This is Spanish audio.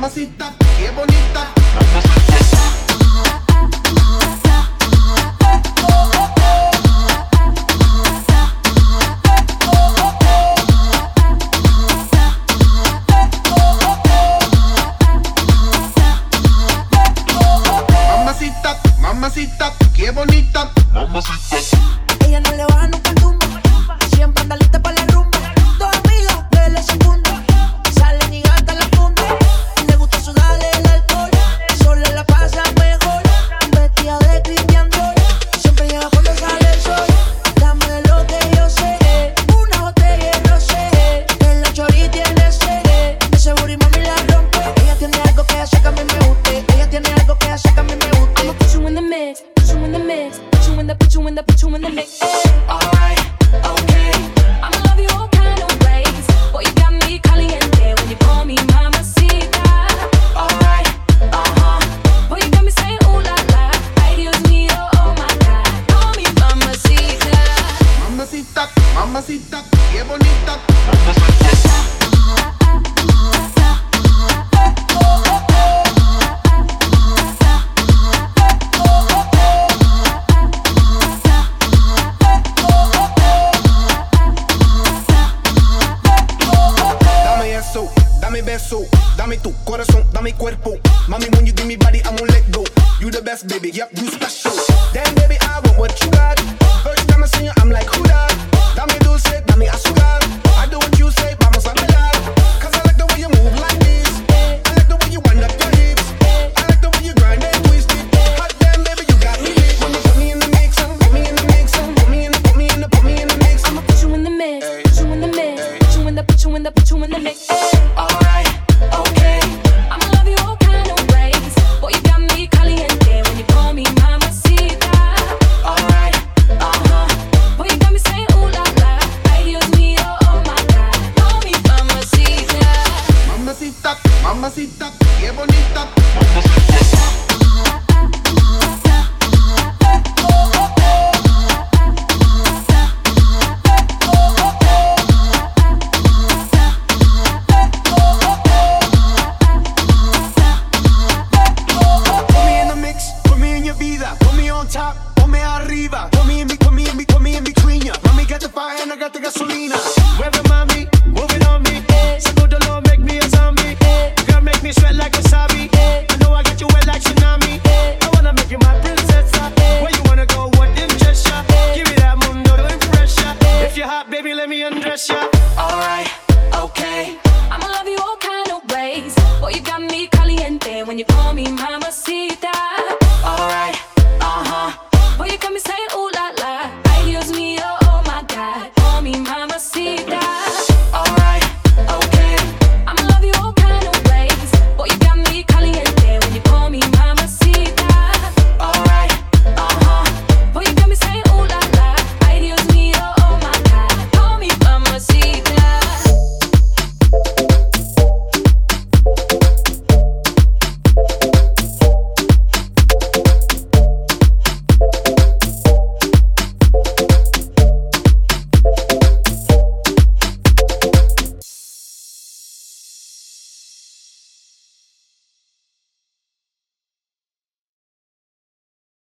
mamacita, qué bonita. Mamacita, mamacita, qué bonita. Mamacita. shake me. beso. Dame tu corazón, dame cuerpo. Mommy, when you give me body, I won't let go. You the best, baby. Yep, you special. Damn, baby, I want what you got. mamacita, qué bonita. top, ponme arriba. Put me in, put me in, put me in between ya. Mommy got the fire and I got the gasolina. got me caliente when you call me mama. See.